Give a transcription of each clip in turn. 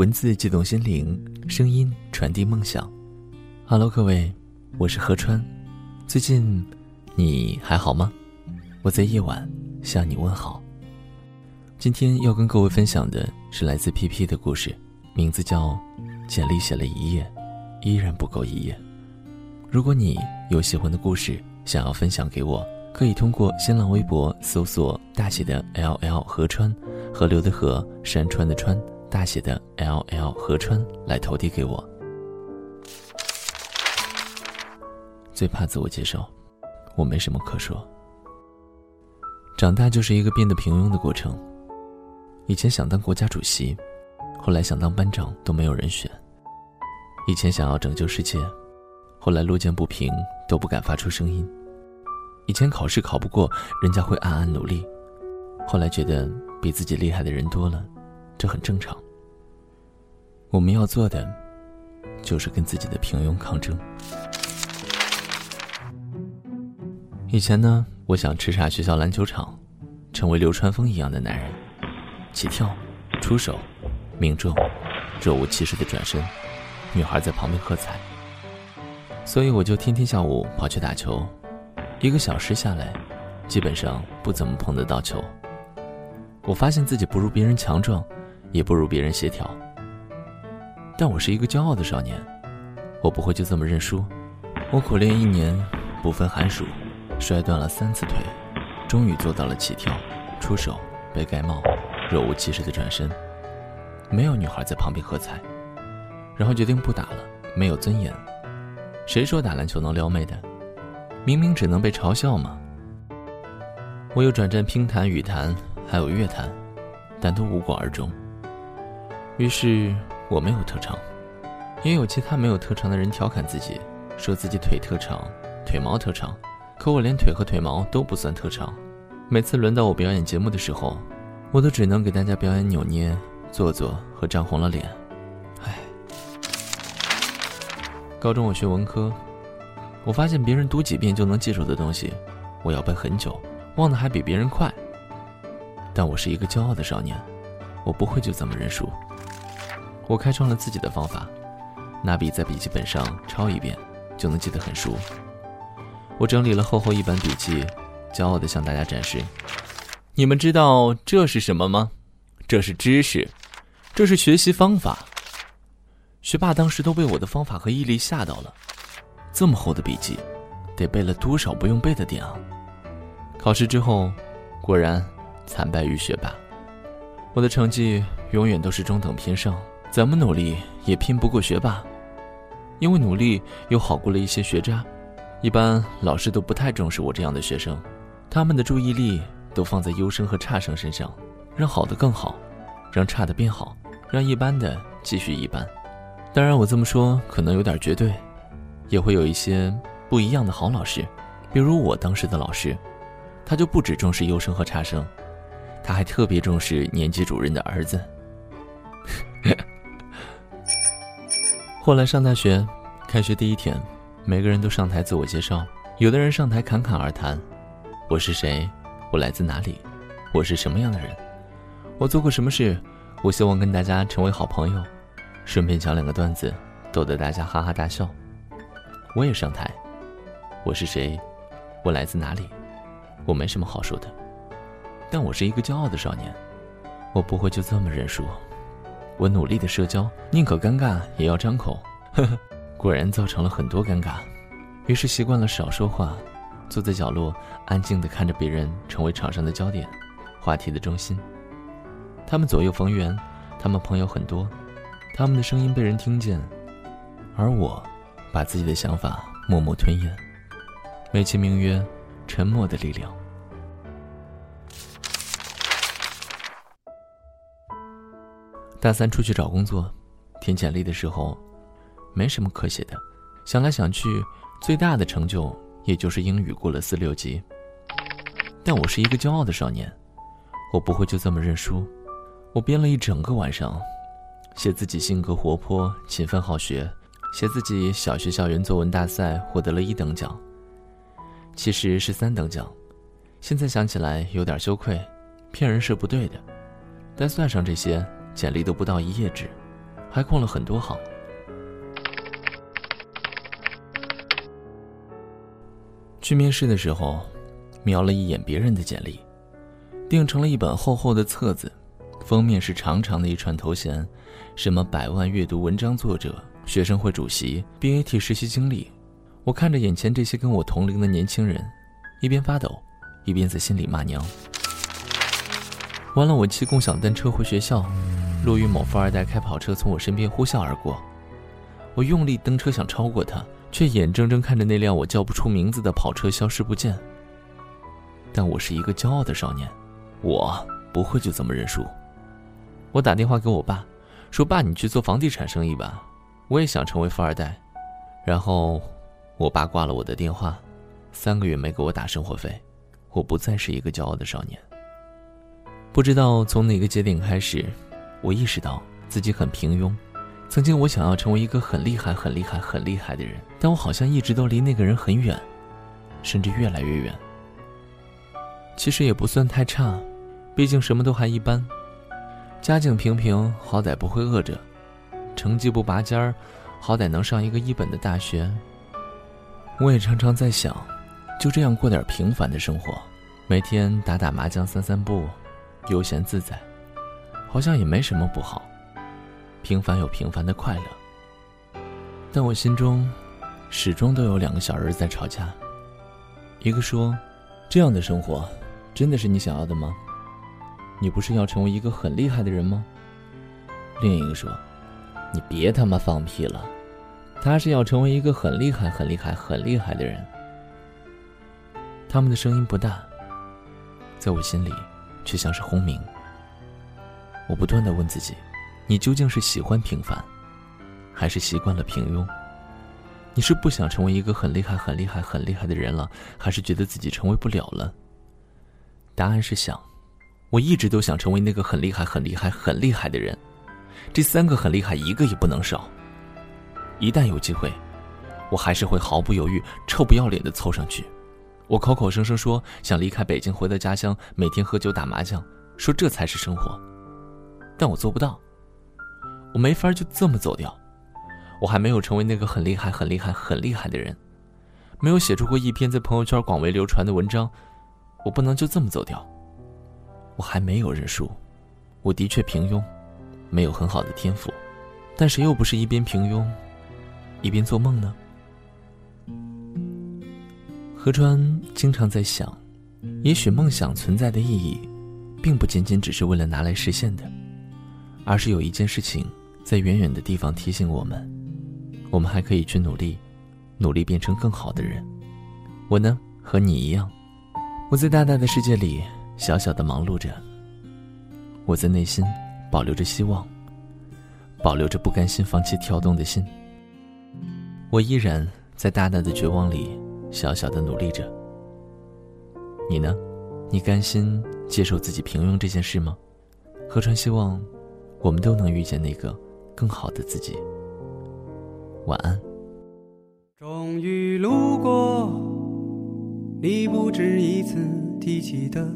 文字悸动心灵，声音传递梦想。Hello，各位，我是何川。最近你还好吗？我在夜晚向你问好。今天要跟各位分享的是来自 PP 的故事，名字叫《简历写了一页，依然不够一页》。如果你有喜欢的故事想要分享给我，可以通过新浪微博搜索大写的 LL 何川，河流的河，山川的川。大写的 L L 河川来投递给我。最怕自我介绍，我没什么可说。长大就是一个变得平庸的过程。以前想当国家主席，后来想当班长都没有人选。以前想要拯救世界，后来路见不平都不敢发出声音。以前考试考不过，人家会暗暗努力，后来觉得比自己厉害的人多了。这很正常。我们要做的，就是跟自己的平庸抗争。以前呢，我想叱咤学校篮球场，成为流川枫一样的男人，起跳、出手、命中，若无其事的转身，女孩在旁边喝彩。所以我就天天下午跑去打球，一个小时下来，基本上不怎么碰得到球。我发现自己不如别人强壮。也不如别人协调，但我是一个骄傲的少年，我不会就这么认输。我苦练一年，不分寒暑，摔断了三次腿，终于做到了起跳、出手、被盖帽、若无其事的转身。没有女孩在旁边喝彩，然后决定不打了，没有尊严。谁说打篮球能撩妹的？明明只能被嘲笑吗？我有转战乒坛、羽坛，还有乐坛，但都无果而终。于是我没有特长，也有其他没有特长的人调侃自己，说自己腿特长，腿毛特长。可我连腿和腿毛都不算特长。每次轮到我表演节目的时候，我都只能给大家表演扭捏、做作和涨红了脸。唉。高中我学文科，我发现别人读几遍就能记住的东西，我要背很久，忘得还比别人快。但我是一个骄傲的少年，我不会就这么认输。我开创了自己的方法，拿笔在笔记本上抄一遍，就能记得很熟。我整理了厚厚一本笔记，骄傲地向大家展示。你们知道这是什么吗？这是知识，这是学习方法。学霸当时都被我的方法和毅力吓到了。这么厚的笔记，得背了多少不用背的点啊？考试之后，果然惨败于学霸。我的成绩永远都是中等偏上。怎么努力也拼不过学霸，因为努力又好过了一些学渣。一般老师都不太重视我这样的学生，他们的注意力都放在优生和差生身上，让好的更好，让差的变好，让一般的继续一般。当然，我这么说可能有点绝对，也会有一些不一样的好老师，比如我当时的老师，他就不只重视优生和差生，他还特别重视年级主任的儿子。后来上大学，开学第一天，每个人都上台自我介绍。有的人上台侃侃而谈：“我是谁？我来自哪里？我是什么样的人？我做过什么事？我希望跟大家成为好朋友。”顺便讲两个段子，逗得大家哈哈大笑。我也上台：“我是谁？我来自哪里？我没什么好说的，但我是一个骄傲的少年，我不会就这么认输。”我努力的社交，宁可尴尬也要张口，呵呵，果然造成了很多尴尬。于是习惯了少说话，坐在角落，安静的看着别人成为场上的焦点，话题的中心。他们左右逢源，他们朋友很多，他们的声音被人听见，而我，把自己的想法默默吞咽，美其名曰“沉默的力量”。大三出去找工作，填简历的时候，没什么可写的。想来想去，最大的成就也就是英语过了四六级。但我是一个骄傲的少年，我不会就这么认输。我编了一整个晚上，写自己性格活泼、勤奋好学，写自己小学校园作文大赛获得了一等奖，其实是三等奖。现在想起来有点羞愧，骗人是不对的。但算上这些。简历都不到一页纸，还空了很多行。去面试的时候，瞄了一眼别人的简历，订成了一本厚厚的册子，封面是长长的一串头衔，什么百万阅读文章作者、学生会主席、BAT 实习经历。我看着眼前这些跟我同龄的年轻人，一边发抖，一边在心里骂娘。完了，我骑共享单车回学校，路遇某富二代开跑车从我身边呼啸而过，我用力蹬车想超过他。却眼睁睁看着那辆我叫不出名字的跑车消失不见。但我是一个骄傲的少年，我不会就这么认输。我打电话给我爸，说：“爸，你去做房地产生意吧，我也想成为富二代。”然后，我爸挂了我的电话，三个月没给我打生活费，我不再是一个骄傲的少年。不知道从哪个节点开始，我意识到自己很平庸。曾经我想要成为一个很厉害、很厉害、很厉害的人，但我好像一直都离那个人很远，甚至越来越远。其实也不算太差，毕竟什么都还一般，家境平平，好歹不会饿着；成绩不拔尖儿，好歹能上一个一本的大学。我也常常在想，就这样过点平凡的生活，每天打打麻将、散散步，悠闲自在，好像也没什么不好。平凡有平凡的快乐，但我心中始终都有两个小人在吵架。一个说：“这样的生活真的是你想要的吗？你不是要成为一个很厉害的人吗？”另一个说：“你别他妈放屁了，他是要成为一个很厉害、很厉害、很厉害的人。”他们的声音不大，在我心里却像是轰鸣。我不断的问自己。你究竟是喜欢平凡，还是习惯了平庸？你是不想成为一个很厉害、很厉害、很厉害的人了，还是觉得自己成为不了了？答案是想。我一直都想成为那个很厉害、很厉害、很厉害的人。这三个很厉害，一个也不能少。一旦有机会，我还是会毫不犹豫、臭不要脸的凑上去。我口口声声说想离开北京，回到家乡，每天喝酒打麻将，说这才是生活。但我做不到。我没法就这么走掉，我还没有成为那个很厉害、很厉害、很厉害的人，没有写出过一篇在朋友圈广为流传的文章，我不能就这么走掉。我还没有认输，我的确平庸，没有很好的天赋，但谁又不是一边平庸，一边做梦呢？何川经常在想，也许梦想存在的意义，并不仅仅只是为了拿来实现的，而是有一件事情。在远远的地方提醒我们，我们还可以去努力，努力变成更好的人。我呢，和你一样，我在大大的世界里小小的忙碌着。我在内心保留着希望，保留着不甘心放弃跳动的心。我依然在大大的绝望里小小的努力着。你呢？你甘心接受自己平庸这件事吗？河川希望，我们都能遇见那个。更好的自己。晚安。终于路过你不止一次提起的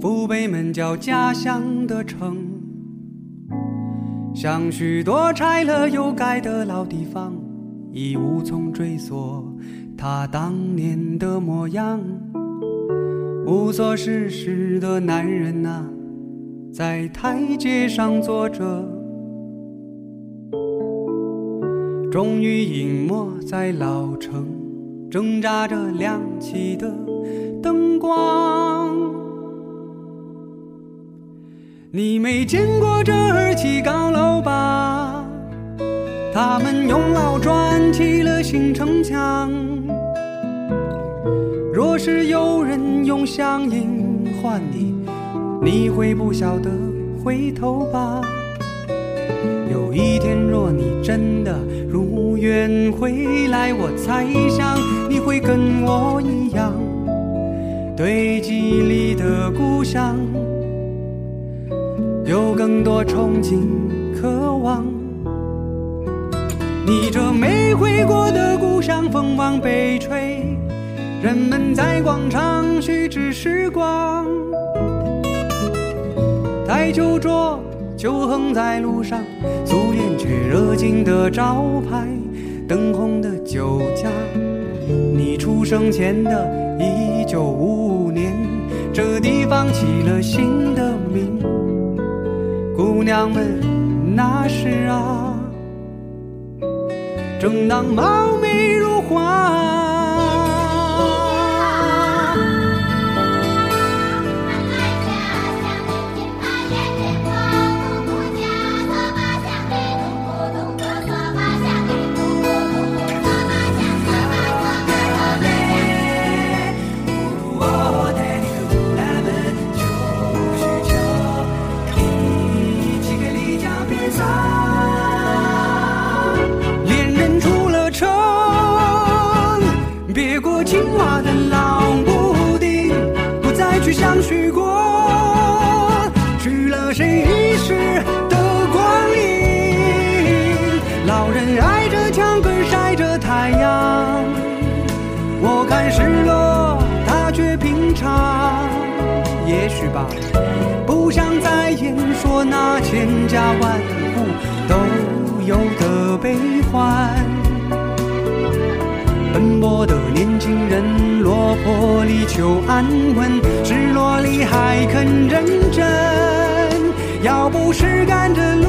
父辈们叫家乡的城，像许多拆了又盖的老地方，已无从追溯他当年的模样。无所事事的男人啊，在台阶上坐着。终于隐没在老城，挣扎着亮起的灯光。你没见过这儿起高楼吧？他们用老砖砌了新城墙。若是有人用乡音唤你，你会不晓得回头吧？有一天，若你真的如愿回来，我猜想你会跟我一样，对记忆里的故乡有更多憧憬、渴望。你这没回过的故乡，风往北吹，人们在广场虚掷时光，酒桌。就横在路上，素颜却热情的招牌，灯红的酒家。你出生前的一九五五年，这地方起了新的名。姑娘们，那时啊，正当貌美如花。去相许过，许了谁一世的光阴？老人挨着墙根晒着太阳，我看失落，他却平常。也许吧，不想再言说那千家万户都有的悲欢。奔波的年轻人。落魄里求安稳，失落里还肯认真。要不是赶着路，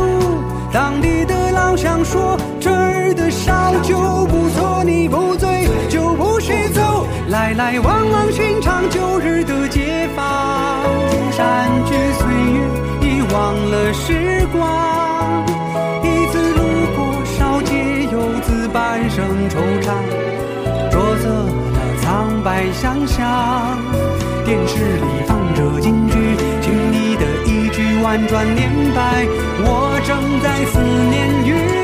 当地的老乡说这儿的烧酒不错，你不醉就不许走。来来往往寻常旧日的街坊。山居岁月，已忘了时光。来想想象。电视里放着京剧，听你的一句婉转念白，我正在思念雨。